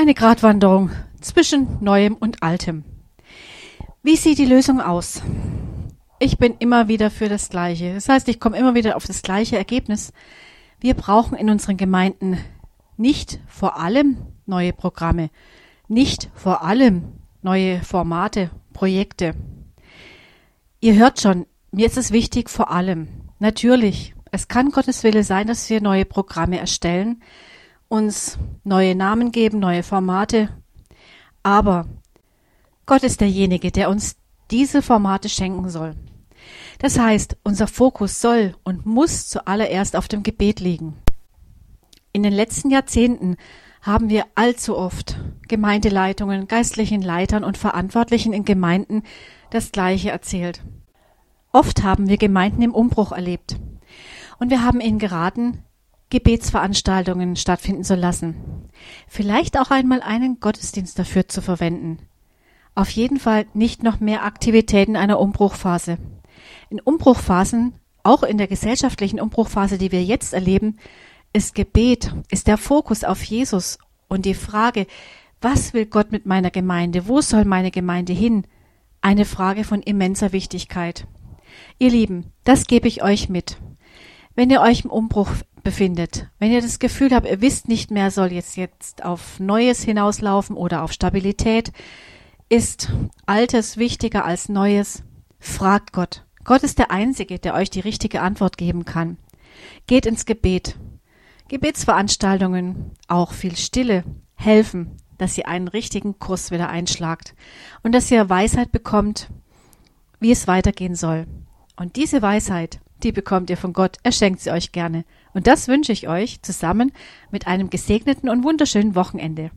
Eine Gratwanderung zwischen Neuem und Altem. Wie sieht die Lösung aus? Ich bin immer wieder für das Gleiche. Das heißt, ich komme immer wieder auf das gleiche Ergebnis. Wir brauchen in unseren Gemeinden nicht vor allem neue Programme, nicht vor allem neue Formate, Projekte. Ihr hört schon, mir ist es wichtig vor allem. Natürlich, es kann Gottes Wille sein, dass wir neue Programme erstellen, uns neue Namen geben, neue Formate. Aber Gott ist derjenige, der uns diese Formate schenken soll. Das heißt, unser Fokus soll und muss zuallererst auf dem Gebet liegen. In den letzten Jahrzehnten haben wir allzu oft Gemeindeleitungen, geistlichen Leitern und Verantwortlichen in Gemeinden das Gleiche erzählt. Oft haben wir Gemeinden im Umbruch erlebt. Und wir haben ihnen geraten, Gebetsveranstaltungen stattfinden zu lassen. Vielleicht auch einmal einen Gottesdienst dafür zu verwenden. Auf jeden Fall nicht noch mehr Aktivitäten einer Umbruchphase. In Umbruchphasen, auch in der gesellschaftlichen Umbruchphase, die wir jetzt erleben, ist Gebet, ist der Fokus auf Jesus und die Frage, was will Gott mit meiner Gemeinde? Wo soll meine Gemeinde hin? Eine Frage von immenser Wichtigkeit. Ihr Lieben, das gebe ich euch mit. Wenn ihr euch im Umbruch befindet, wenn ihr das Gefühl habt, ihr wisst nicht mehr, soll jetzt jetzt auf Neues hinauslaufen oder auf Stabilität, ist Altes wichtiger als Neues, fragt Gott. Gott ist der Einzige, der euch die richtige Antwort geben kann. Geht ins Gebet. Gebetsveranstaltungen, auch viel Stille, helfen, dass ihr einen richtigen Kurs wieder einschlagt und dass ihr Weisheit bekommt, wie es weitergehen soll. Und diese Weisheit, die bekommt ihr von Gott, er schenkt sie euch gerne. Und das wünsche ich euch zusammen mit einem gesegneten und wunderschönen Wochenende.